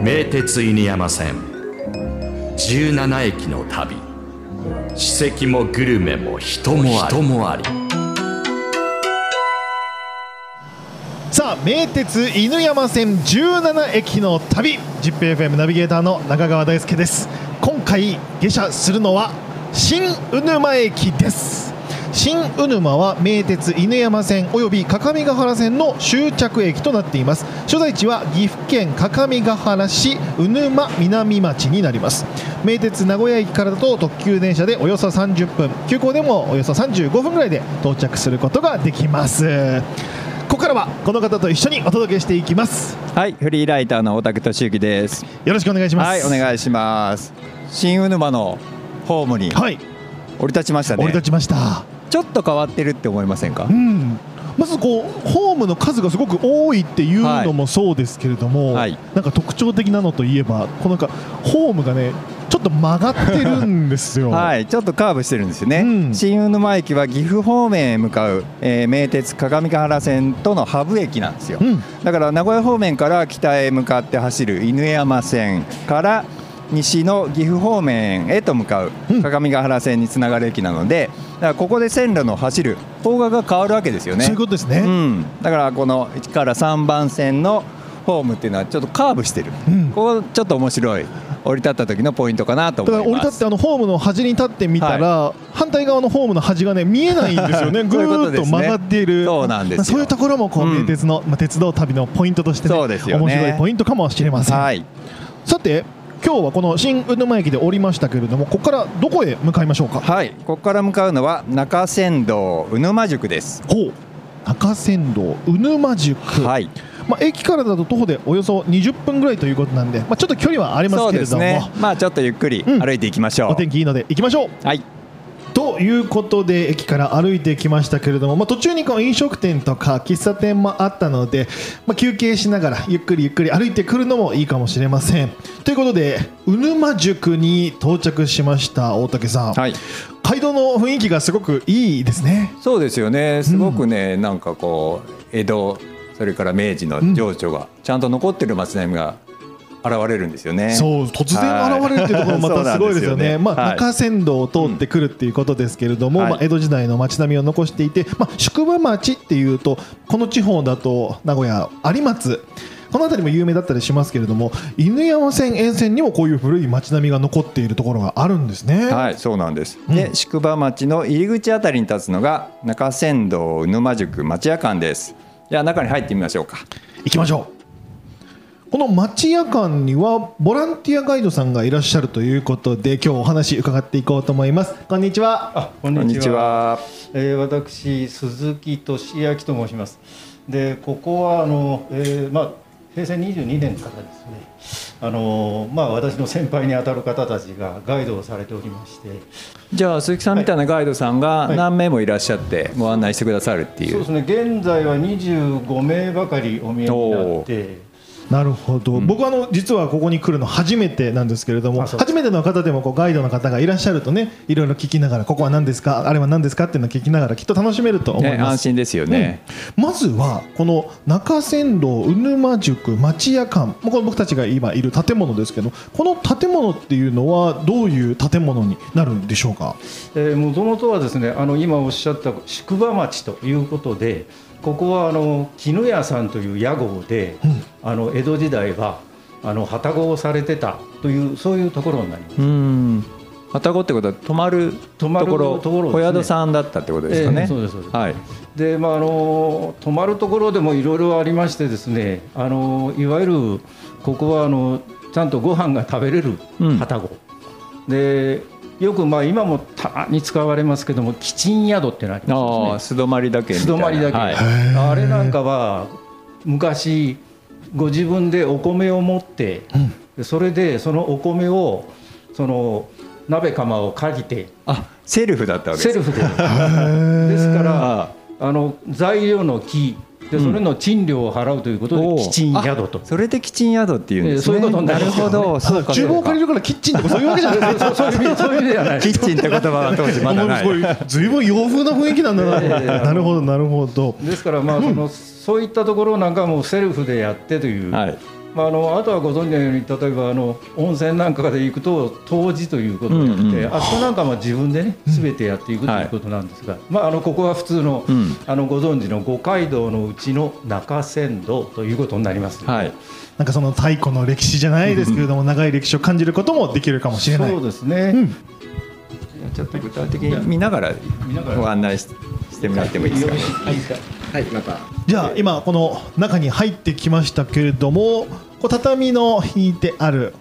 名鉄犬山線。17駅の旅。史跡もグルメも人もあり。人もあり。さあ名鉄犬山線17駅の旅。ZIPFM ナビゲーターの中川大輔です。今回下車するのは新鵜沼駅です新鵜沼は名鉄犬山線および各務原線の終着駅となっています。所在地は岐阜県各務原市鵜沼南町になります。名鉄名古屋駅からだと特急電車でおよそ30分。急行でもおよそ35分ぐらいで到着することができます。ここからはこの方と一緒にお届けしていきます。はい、フリーライターの大竹俊之です。よろしくお願いします。はい、お願いします。新鵜沼のホームにはい。降り立ちましたね。降り立ちましたちょっと変わってるって思いませんか？う？んまずこうホームの数がすごく多いっていうのもそうですけれども、はいなんか特徴的なのといえばこのなんかホームがねちょっと曲がってるんですよ。はい、ちょっとカーブしてるんですよね。うん新鵜沼駅は岐阜方面へ向かう、えー名鉄各務原線とのハブ駅なんですよ。うんだから名古屋方面から北へ向かって走る犬山線から西の岐阜方面へと向かううん。各務原線につながる駅なのでだからここで線路の走る方角が変わるわけですよね。そういうことですね。うん、だからこの1から3番線のホームっていうのはちょっとカーブしてる、うん。ここちょっと面白い。降り立った時のポイントかなと思います。降り立ってあのホームの端に立ってみたら、反対側のホームの端がね見えないんですよね。ぐーっと曲がっている。そうなんですそういうところもこう、うん。名鉄のまあ鉄道旅のポイントとしてねそうですよね。面白いポイントかもしれません。はい。さて今日はこの新鵜沼駅で降りましたけれどもここからどこへ向かいましょうか？はいここから向かうのは中山道鵜沼宿です。ほう。中山道鵜沼宿、はい。まあ、駅からだと徒歩でおよそ20分ぐらいということなんで、まあ、ちょっと距離はありますけれども、ね。まあちょっとゆっくりうん。歩いていきましょう、お天気いいので行きましょう。はいということで駅から歩いてきましたけれども、まあ、途中にこう飲食店とか喫茶店もあったので、まあ、休憩しながらゆっくりゆっくり歩いてくるのもいいかもしれません。ということで鵜沼宿に到着しました大竹さん、はい。街道の雰囲気がすごくいいですね。そうですよね。すごくね、なんかこう江戸それから明治の情緒がちゃんと残ってる街並みが現れるんですよねそう突然現れるっていうところもまたすごいですよね。まあ、はい中山道を通ってくるっていうことですけれども、はいまあ、江戸時代の街並みを残していて、まあ、宿場町っていうとこの地方だと名古屋有松この辺りも有名だったりしますけれども犬山線沿線にもこういう古い街並みが残っているところがあるんですね。はい、そうなんです。うんで、宿場町の入り口あたりに立つのが中山道鵜沼宿町屋館です。じゃあ中に入ってみましょうか。行きましょうこの町屋館にはボランティアガイドさんがいらっしゃるということで今日お話伺っていこうと思いますこんにちはあ、ここんにちは。えー私鈴木俊明と申します。で、ここはあの、えーまあ平成22年からですね。あのまあ私の先輩にあたる方たちがガイドをされておりまして、じゃあ鈴木さんみたいなガイドさんがはい何名もいらっしゃってご案内してくださるっていう。そうですね。現在は25名ばかりお見えになって。なるほど、僕はあの実はここに来るの初めてなんですけれども初めての方でもこうガイドの方がいらっしゃるとねいろいろ聞きながらここは何ですか？あれは何ですかっていうのを聞きながらきっと楽しめると思いね、ます、安心ですよね。うん。まずはこの中山道鵜沼宿町屋館もうこれ僕たちが今いる建物ですけどこの建物っていうのはどういう建物になるんでしょうか？えー、もともとはですねあの今おっしゃった宿場町ということでここはあの絹屋さんという屋号で、うんあの江戸時代はあの旅籠をされてたというそういうところになります。うん。旅籠ってことは泊まるところ、ところね小宿さんだったってことですかね。ええそうですそうですはい。でまああの泊まるところでもいろいろありましてですねあのいわゆるここはあのちゃんとご飯が食べれるうん旅籠、でよくまあ今もたまに使われますけどもキチン宿ってのあります素泊まりだけ。素泊まりだけ。はい。あれなんかは昔ご自分でお米を持って、でそれでそのお米をその鍋釜を借りてあ、セルフだったわけです。セルフで。ですからああの材料の木でそれの賃料を払うということで、基賃宿と。それで基賃宿っていうんですね。そういうことになるほど、そうか。厨房借りるからキッチンとかそういうわけじゃない。そういうそういう意味ではない。キッチンって言葉は当時まだない。ずいぶん洋風な雰囲気なんだな。なるほどなるほど。ですからまあその、そういったところなんかもセルフでやってという。はいまあ、あのあとはご存知のように例えばあの温泉なんかで行くと湯治ということであって、うんうん、あそこなんかも自分でね全てやっていくということなんですが、はい、まあ、あのここは普通の,、あのご存知の五街道のうちの中山道ということになります、はい、なんかその太古の歴史じゃないですけれども、長い歴史を感じることもできるかもしれない。そうですね、うん。ちょっと具体的に見ながらご案内してもらってもいいですか、ね、はい、また。じゃあ今この中に入ってきましたけれどもこう畳の引いてある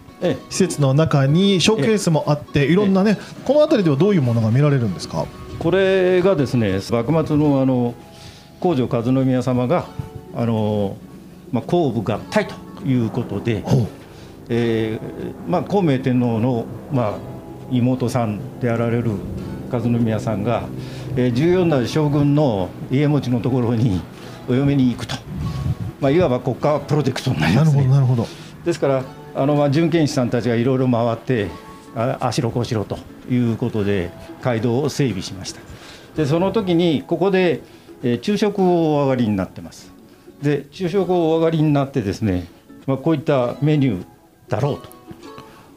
施設の中にショーケースもあっていろんなねこの辺りではどういうものが見られるんですか？これがですね幕末のあの皇女和宮様があの、まあ、後部合体ということで、えーまあ、孔明天皇の、まあ、妹さんであられる和宮さんが、えー、14代将軍の家持のところにお嫁に行くとまあ、いわば国家プロジェクトになります、ね、なるほどですからあの、まあ、巡検士さんたちがいろいろ回ってああしろこうしろということで街道を整備しましたでその時にここで、えー、昼食をお上がりになってますで昼食をお上がりになってですね、まあ、こういったメニューだろうと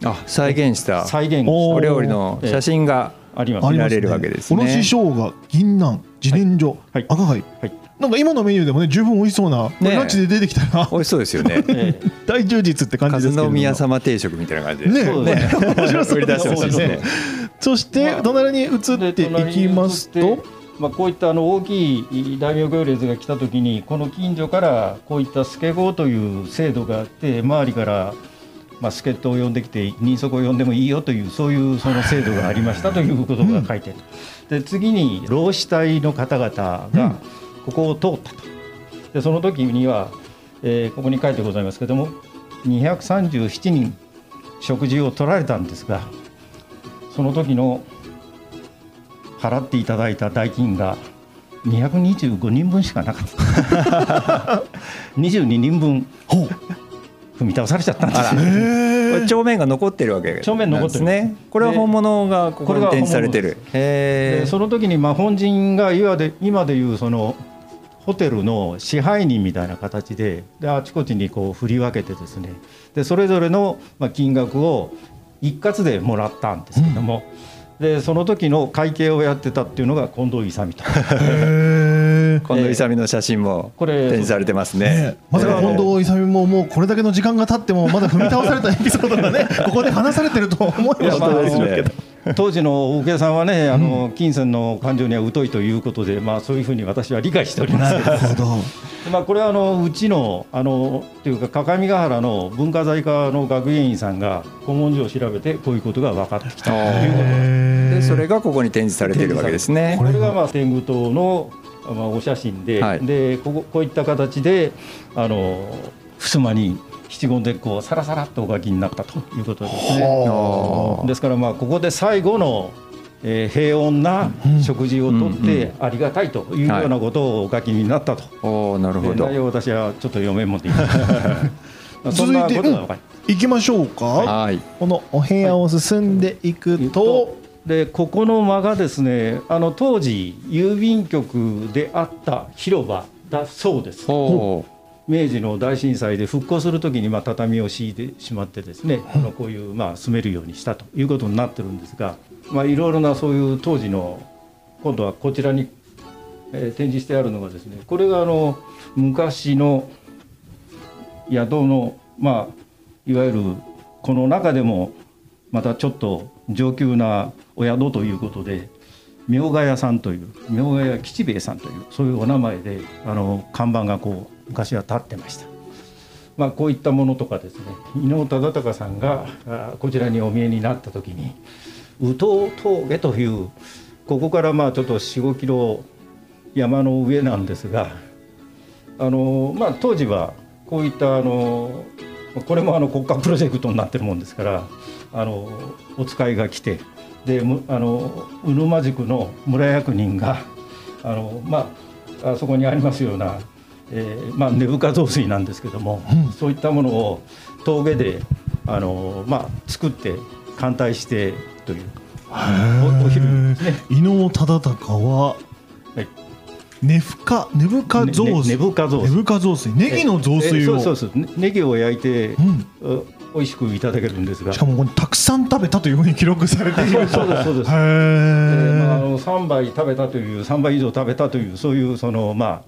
あ再現した再現お料理の写真があります見られるわけですね。おろし生姜、銀杏、自然薯、はい、赤貝、はい、なんか今のメニューでもね十分美味しそうな、ね、ランチで出てきたら美味しそうですよ ね。大充実って感じですけど宮様定食みたいな感じでね。ね面白そうですね。そして隣に移っていきますと、まあ、こういったあの大きい大名行列が来た時にこの近所からこういった助号という制度があって周りからまあ、助っ人を呼んできて人足を呼んでもいいよというそういうその制度がありましたということが書いてある、で次に労使隊の方々が、ここを通ったと。でその時には、えー、ここに書いてございますけども237人食事を取られたんですがその時の払っていただいた代金が225人分しかなかった。22人分踏み倒されちゃったんです帳面が残ってるわけ帳面残ってる。ねこれは本物がここに展示されてる。その時にまあ本陣が今で今でいうそのホテルの支配人みたいな形でであちこちにこう振り分けてですねでそれぞれの金額を一括でもらったんですけども、うん、でその時の会計をやってたっていうのが近藤勇と。近藤勇の写真も展示されてますね。ねまさか近藤勇ももうこれだけの時間が経ってもまだ踏み倒されたエピソードがねここで話されてると思いましたけど。当時の大家さんはね、あの金銭の勘定には疎いということで、まあ、そういうふうに私は理解しております。けど、まあ、これはあのうちのあのというか、各務原の文化財課の学芸員さんが古文書を調べて、こういうことが分かってきたということ。でそれがここに展示されているわけですね。これがまあ天狗島のまあお写真で、はい、でこここういった形であの襖に七言でこうさらさらっとお書きになったということですね。ですからまあここで最後のえー、平穏な食事をとってありがたいというようなことをお書きになったと、おなるほど。内容私はちょっと読めんもんでいい。続いて、うん、行きましょうか、はい、このお部屋を進んでいくと、はい、でここの間がですねあの当時郵便局であった広場だそうです。明治の大震災で復興するときにまあ畳を敷いてしまってですね、あのこういうまあ住めるようにしたということになってるんですが、まあ、いろいろなそういう当時の今度はこちらに、え展示してあるのがですねこれがあの昔の宿のまあいわゆるこの中でもまたちょっと上級なお宿ということで明賀屋さんという明賀屋吉兵衛さんというそういうお名前であの看板がこう昔は立ってました。まあ、こういったものとかですね伊能忠敬さんがこちらにお見えになった時に宇東峠というここからまあちょっと45キロ山の上なんですがあの、まあ、当時はこういったあのこれもあの国家プロジェクトになってるもんですからあのお使いが来てであの鵜沼宿の村役人があの、まあ、あそこにありますようなえーまあ、根深雑炊なんですけども、うん。そういったものを峠であの、まあ、作って艦隊してというおお昼ですね。伊能忠敬ははい。根深根深雑炊、ねね根深雑炊。根深雑炊。ネギの雑炊を、えーそうそうそう。ねネギを焼いて、うん。う美味しくいただけるんですが。しかもこれたくさん食べたというふうに記録されている。そうですそうです。へえーまあ、あーの3杯食べたという3杯以上食べたというそういうそのまあ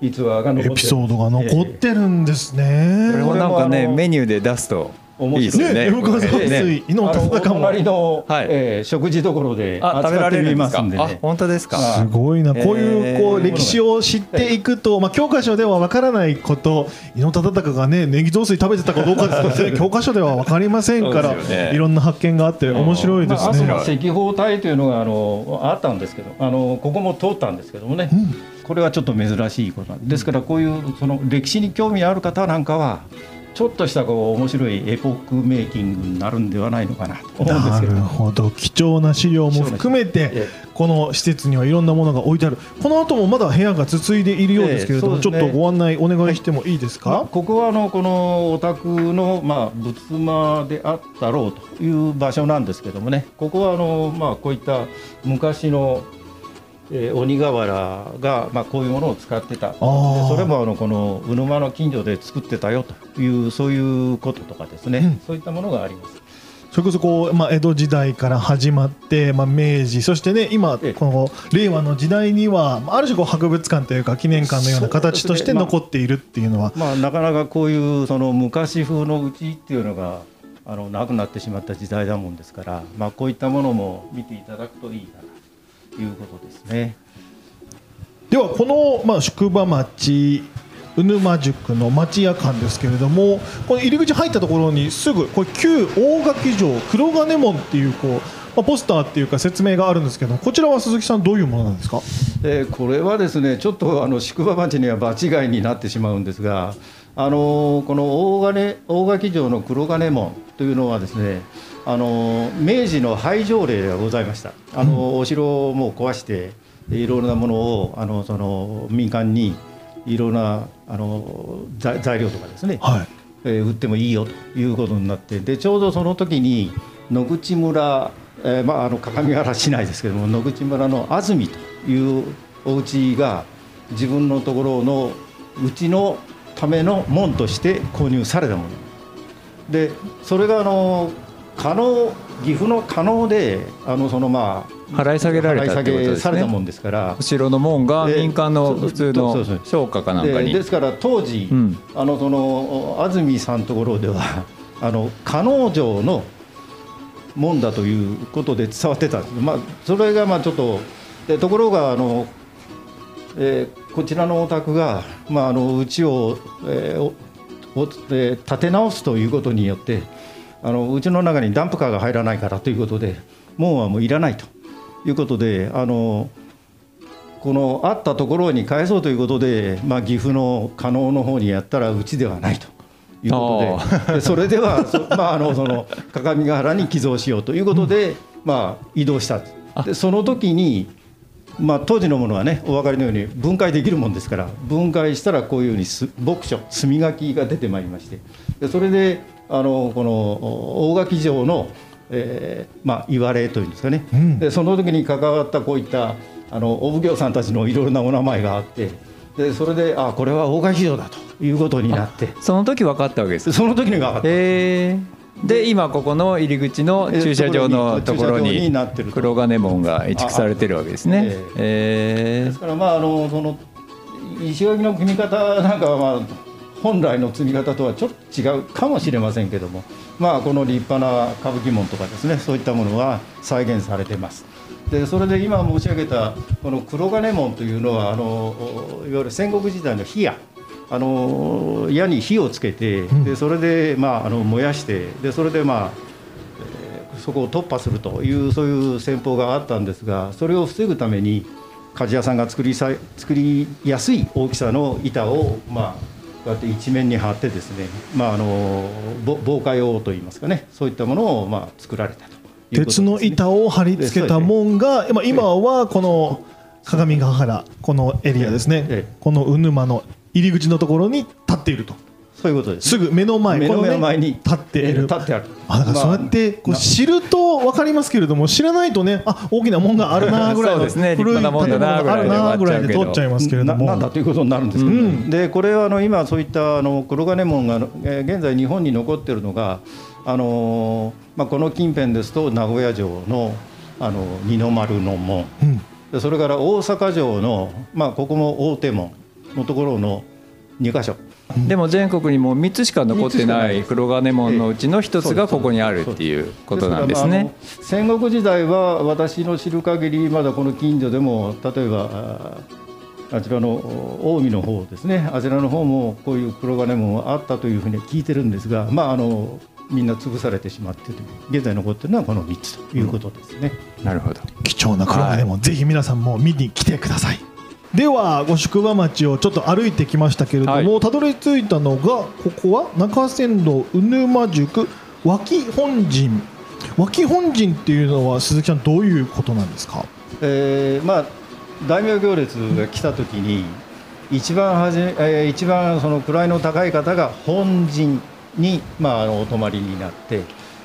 逸話が残ってエピソードが残ってるんですね。これもなんかねメニューで出すと面白い。ね。ね根深雑炊、ね。伊能あのお忠敬も。隣の、はい。えー食事所であ食べられますすんでね。本当ですか？あすごいな、こういうこうえー歴史を知っていくと、まあ、教科書では分からないこと、伊能忠敬がね、ネギ雑炊食べてたかどうかですね 教科書では分かりませんから、いろんな発見があって、面白いですね。は赤報隊というのがあのあったんですけどあのここも通ったんですけどもね、うん。これはちょっと珍しいことなんですからこういうその歴史に興味ある方なんかはちょっとしたこう面白いエポックメイキングになるんではないのかなと思うんですなるけど。ほど。貴重な資料も含めてえこの施設にはいろんなものが置いてある。この後もまだ部屋が続いでいるようですけれども、ちょっええそうですね。とご案内お願いしてもいいですまあか、ここはあのこのお宅のまあ仏間であったろうという場所なんですけどもね。ここはあのまあこういった昔の、えー鬼瓦がまあこういうものを使ってた。でー。それもあのこの鵜沼の近所で作ってたよというそういうこととかですね、うん。そういったものがあります。それこそこう、まあ、江戸時代から始まって、まあ、明治そしてね今ええ。この令和の時代にはまあある種こう博物館というか記念館のような形として残っているっていうのは、まあ、なかなかこういうその昔風のうちっていうのがあのなくなってしまった時代だもんですから、まあ、こういったものも見ていただくといいかな。ということですね。ではこの、まあ、宿場町鵜沼宿の町屋館ですけれどもこの入り口入ったところにすぐこれ旧大垣城黒金門っていうこう、まあ、ポスターっていうか説明があるんですけどこちらは鈴木さんどういうものなんですか？えーこれはですねちょっとあの宿場町には場違いになってしまうんですが、あのーこの大金大垣城の黒金門というのはですねあのー明治の廃城令がございました、あのーお城をもう壊していろいろなものをあのその民間にいろんなあの材材料とかですね、はい。えー売ってもいいよということになってでちょうどその時に野口村、えーまあ、あの各務原市内ですけども野口村の安住というお家が自分のところのうちのための門として購入されたもの。でそれがあの加納岐阜の加納であのそのまあ払い下げられたってことですね。払い下げされたもんですから。お城の門が民間の普通の商家かなんかに。でですから当時、うん。あのその安住さんのところではあの加納城の門だということで伝わってたんです、まあ、それがまあちょっとでところがあの、えーこちらのお宅が、まあ、あのうちを、えーおおえー建て直すということによってあのうちの中にダンプカーが入らないからということで門はもういらないということであのこのあったところに返そうということで、まあ、岐阜の加納の方にやったらうちではないということででそれでは、そ まあ、あのその各務原に寄贈しようということで、まあ、移動した。でその時に、まあ、当時のものはねお分かりのように分解できるもんですから分解したらこういうふうにす牧書墨書きが出てまいりましてでそれであのこのお大垣城の、えーまあ、言われというんですかね、うん。でその時に関わったこういったあのお奉行さんたちのいろいろなお名前があってでそれであこれは大垣城だということになって。その時分かったわけですでその時に分かった。へえで今ここの入り口の駐車場のところにになってると。黒金門が移築されてるわけですね。えですからまああのその石垣の組み方なんかはまあ本来の積み方とはちょっと違うかもしれませんけどもまあこの立派な歌舞伎門とかですねそういったものは再現されてます。でそれで今申し上げたこの黒金門というのはあのいわゆる戦国時代の火矢あの矢に火をつけて、でそれで、まあ、あの燃やしてでそれでまあそこを突破するというそういう戦法があったんですがそれを防ぐために鍛冶屋さんが作りさ作りやすい大きさの板を、まあ、こうやって一面に貼ってですね、まあ、あのぼ防火用といいますかねそういったものを、まあ、作られたということです鉄ねの板を貼り付けた門が、まあ今はこの鏡ヶ原このエリアですね、ええ。この鵜沼の入り口のところに立っていると。そういうことですすぐ目の前目の前に立っている。立ってある。あだからそうやってこうまあ知ると分かりますけれども知らないとねあ大きなもんがあるなぐらいの ね。古い建物があるなぐらいで通っちゃいますけれども。ななんだということになるんですけど、うん。でこれはあの今そういったあの黒金門がえー現在日本に残っているのがあのーまあこの近辺ですと名古屋城のあの二の丸の門。うん。でそれから大阪城のまあここも大手門のところの2箇所。でも全国にも3つしか残ってない黒金門のうちの一つがここにあるっていうことなんですね。戦国時代は私の知る限りまだこの近所でも例えばああちらのお近江の方ですね。あちらの方もこういう黒金門はあったというふうに聞いてるんですがまああのみんな潰されてしまって現在残ってるのはこの3つということですね。なるほど。貴重な黒金も、ぜひ皆さんも見に来てくださいでは五宿場町をちょっと歩いてきましたけれども、はい。たどり着いたのがここは中山道鵜沼宿脇本陣。脇本陣っていうのは鈴木さんどういうことなんですか？えーまあ大名行列が来た時に一番はじめ、えー一番その位の高い方が本陣に、まあ、あのお泊まりになって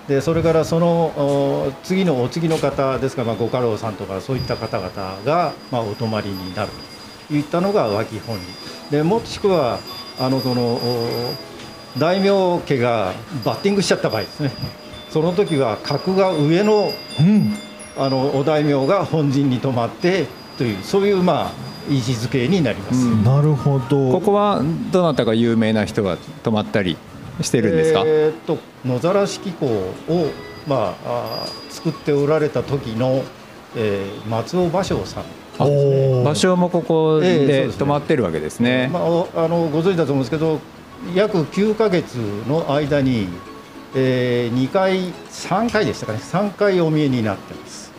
でそれからそのお次のお次の方ですから、まあ、ご家老さんとかそういった方々が、まあ、お泊まりになるといったのが脇本陣でもしくはあのそのお大名家がバッティングしちゃった場合ですねその時は格が上のうんあのお大名が本陣に泊まってというそういうまあ位置づけになります。うんなるほどここはどなたか有名な人が泊まったりしてるんですか？えーっと野ざらし機構をまああー作っておられた時の、えー松尾芭蕉さん。場所もここでですね。泊まってるわけですね。まあ、おあのご存知だと思うんですけど約9ヶ月の間に、えー、2回3回でしたかね。3回お見えになってます。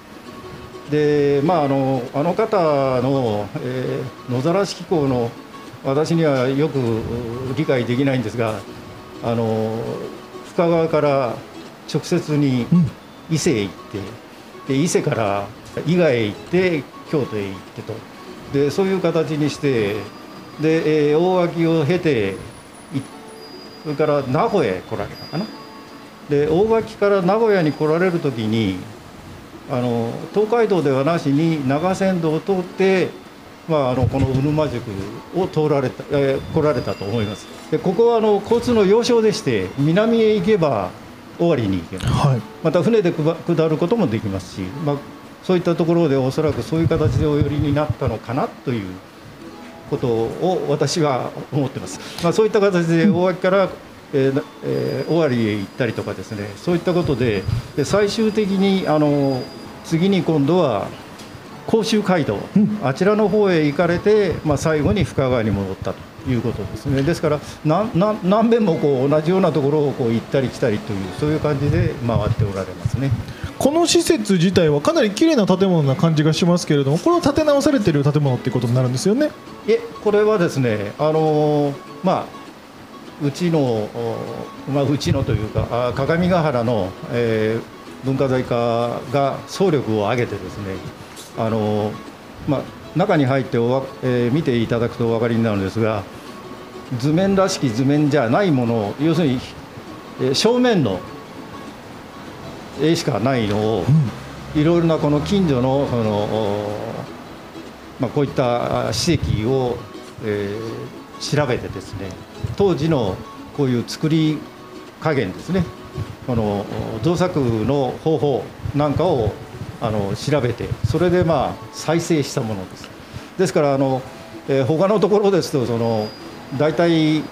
でまああのあの方の、えー野ざらし機構の私にはよくう理解できないんですがあの深川から直接にうん。伊勢へ行ってで伊勢から伊賀へ行って京都へ行ってと。でそういう形にしてで、えー大垣を経ていそれから名古屋へ来られたかな。で大垣から名古屋に来られる時にあの東海道ではなしに長線道を通って、まあ、あのこの鵜沼宿を通られた、えー来られたと思います。でここはあの交通の要衝でして南へ行けば尾張に行けます。はい。また船で下ることもできますし、まあ、そういったところでおそらくそういう形でお寄りになったのかなということを私は思ってます、まあ、そういった形で大垣から、えーなえー尾張へ行ったりとかですね。そういったことでで最終的にあの次に今度は甲州街道、うん。あちらの方へ行かれて、まあ、最後に深川に戻ったということですね。ですからなんなんもこう同じようなところをこう行ったり来たりというそういう感じで回っておられますね。この施設自体はかなり綺麗な建物な感じがしますけれどもこれを建て直されている建物っていうことになるんですよね。えこれはですねあのーまあうちの、まあ、うちのというかあ鏡ヶ原の、えー文化財課が総力を挙げてですねあのーまあ、中に入っておわ、えー見ていただくとお分かりになるんですが図面らしき図面じゃないものを要するに、え正面の絵しかないのを、いろいろなこの近所のそのおまあ、こういったあ史跡を、えー調べてですね当時のこういう作り加減ですねこのお造作の方法なんかをあの調べてそれでまあ再生したものです。ですからあの、えー他のところですとその大体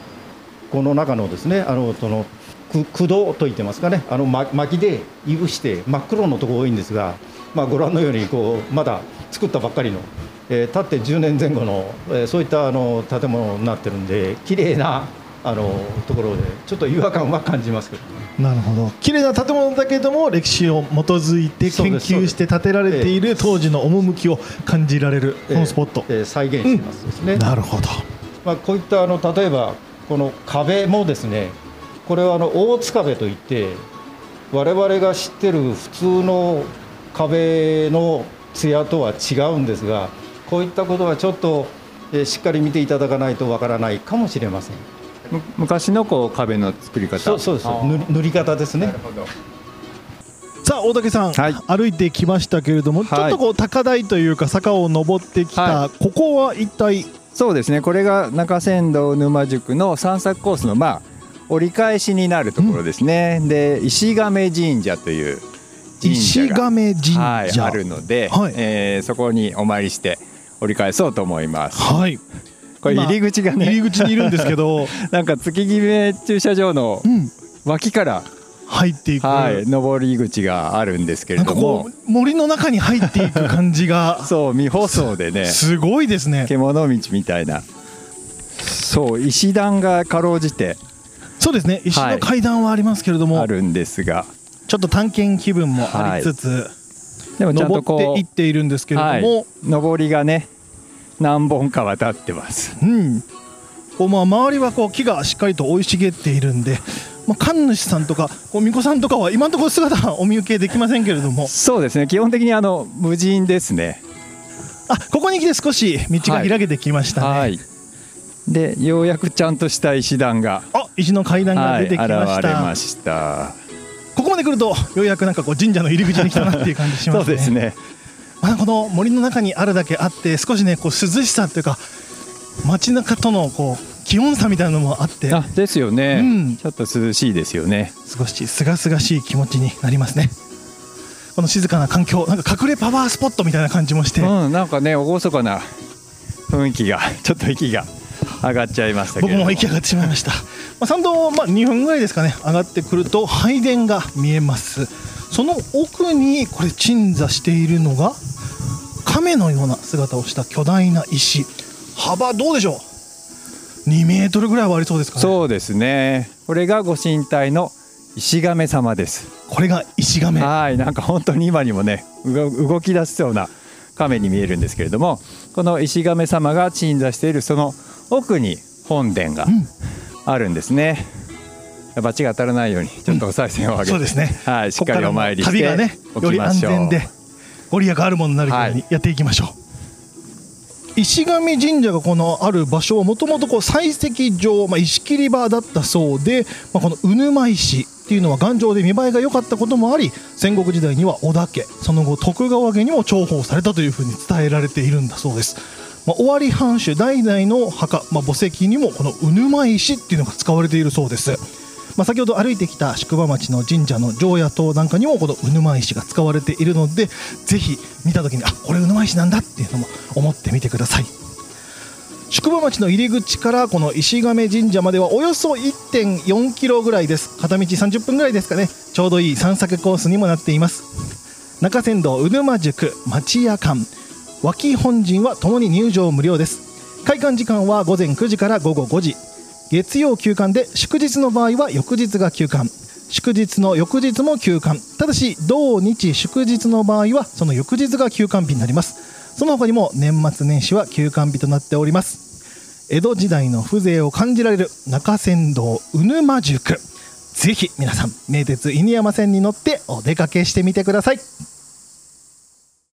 この中のですねあのそのく駆動と言ってますかね。あのま薪でいぶして真っ黒のところ多いんですが、まあ、ご覧のようにこうまだ作ったばっかりの、えー、経って10年前後の、えーそういったあの建物になってるんで綺麗なあのところでちょっと違和感は感じますけどね。なるほど。綺麗な建物だけども歴史を基づいて研究して建てられている当時の趣を感じられるこのスポット、えー再現してますですね。なるほど。まあ、こういったあの例えばこの壁もですねこれはあの大津壁といって我々が知ってる普通の壁の艶とは違うんですがこういったことはちょっとえーしっかり見ていただかないとわからないかもしれません。む昔のこう壁の作り方。そうそうです。塗り方ですね。なるほど。さあ大竹さん、はい。歩いてきましたけれども、はい。ちょっとこう高台というか坂を登ってきた、はここは一体？そうですね。これが中山道沼宿の散策コースのまあ折り返しになるところですね、で石亀神社という神社石が亀神社、はい、あるので、はい。えーそこにお参りして折り返そうと思います。はい。今これ入り口が入りね口にいるんですけど、なんか月決め駐車場のうん、脇から、入っていく、はい、上り口があるんですけれども。森の中に入っていく感じが。そう未舗装でね。すごいですね。獣道みたいな。そう石段がかろうじてそうですね。石の階段はありますけれども、あるんですが。ちょっと探検気分もありつつ、でもちゃんと登こっていっているんですけう、れどはい。も、、上りがね何本か渡ってます。うん、こうまあ周りはこう木がしっかりと生い茂っているんで、まあ、神主さんとかこう巫女さんとかは今のところ姿はお見受けできませんけれども。そうですね。基本的にあの無人ですね。あここに来て少し道が開けてきましたね、はい。でようやくちゃんとした石段が、あ石の階段がはい、出てきました、現れましたここまで来るとようやくなんかこう神社の入り口に来たなっていう感じしそますね。うですね。まあ、この森の中にあるだけあって少しねこう涼しさっていうか街中とのこう気温差みたいなのもあってあですよね、うん。ちょっと涼しいですよね。少し清々しい気持ちになりますね。この静かな環境なんか隠れパワースポットみたいな感じもして、うんなんかね厳かな雰囲気がちょっと息が上がっちゃいました僕ども。も息上がってしまいました、まあ、参道、まあ、2分ぐらいですかね。上がってくると拝殿が見えます。その奥にこれ鎮座しているのが亀のような姿をした巨大な石。幅どうでしょう？2メートルぐらいはありそうですかね。そうですね。これがご神体の石亀様です。これが石亀。はい。なんか本当に今にもね動き出しそうな亀に見えるんですけれどもこの石亀様が鎮座しているその奥に本殿がうん。あるんですね、バチが当たらないようにちょっとお賽銭を上げて、そうですね。はい、しっかりお参りして旅がねおより安全でご利益あるものになるようにやっていきましょう、石神神社がこのある場所はもともと採石場、まあ、石切り場だったそうで、まあ、この鵜沼石っていうのは頑丈で見栄えが良かったこともあり戦国時代には織田家その後徳川家にも重宝されたというふうに伝えられているんだそうです、まあ、尾張藩主代々の墓、まあ、墓石にもこの鵜沼石っていうのが使われているそうです。まあ、先ほど歩いてきた宿場町の神社の常夜灯なんかにもこの鵜沼石が使われているのでぜひ見た時にあこれ鵜沼石なんだっていうのも思ってみてください。宿場町の入り口からこの石亀神社まではおよそ1.4キロぐらいです。片道30分ぐらいですかね。ちょうどいい散策コースにもなっています。中山道鵜沼宿町屋館。脇本陣はともに入場無料です。開館時間は午前9時から午後5時。月曜休館で祝日の場合は翌日が休館。祝日の翌日も休館。ただし同日祝日の場合はその翌日が休館日になります。その他にも年末年始は休館日となっております。江戸時代の風情を感じられる中山道鵜沼宿ぜひ皆さん名鉄犬山線に乗ってお出かけしてみてください。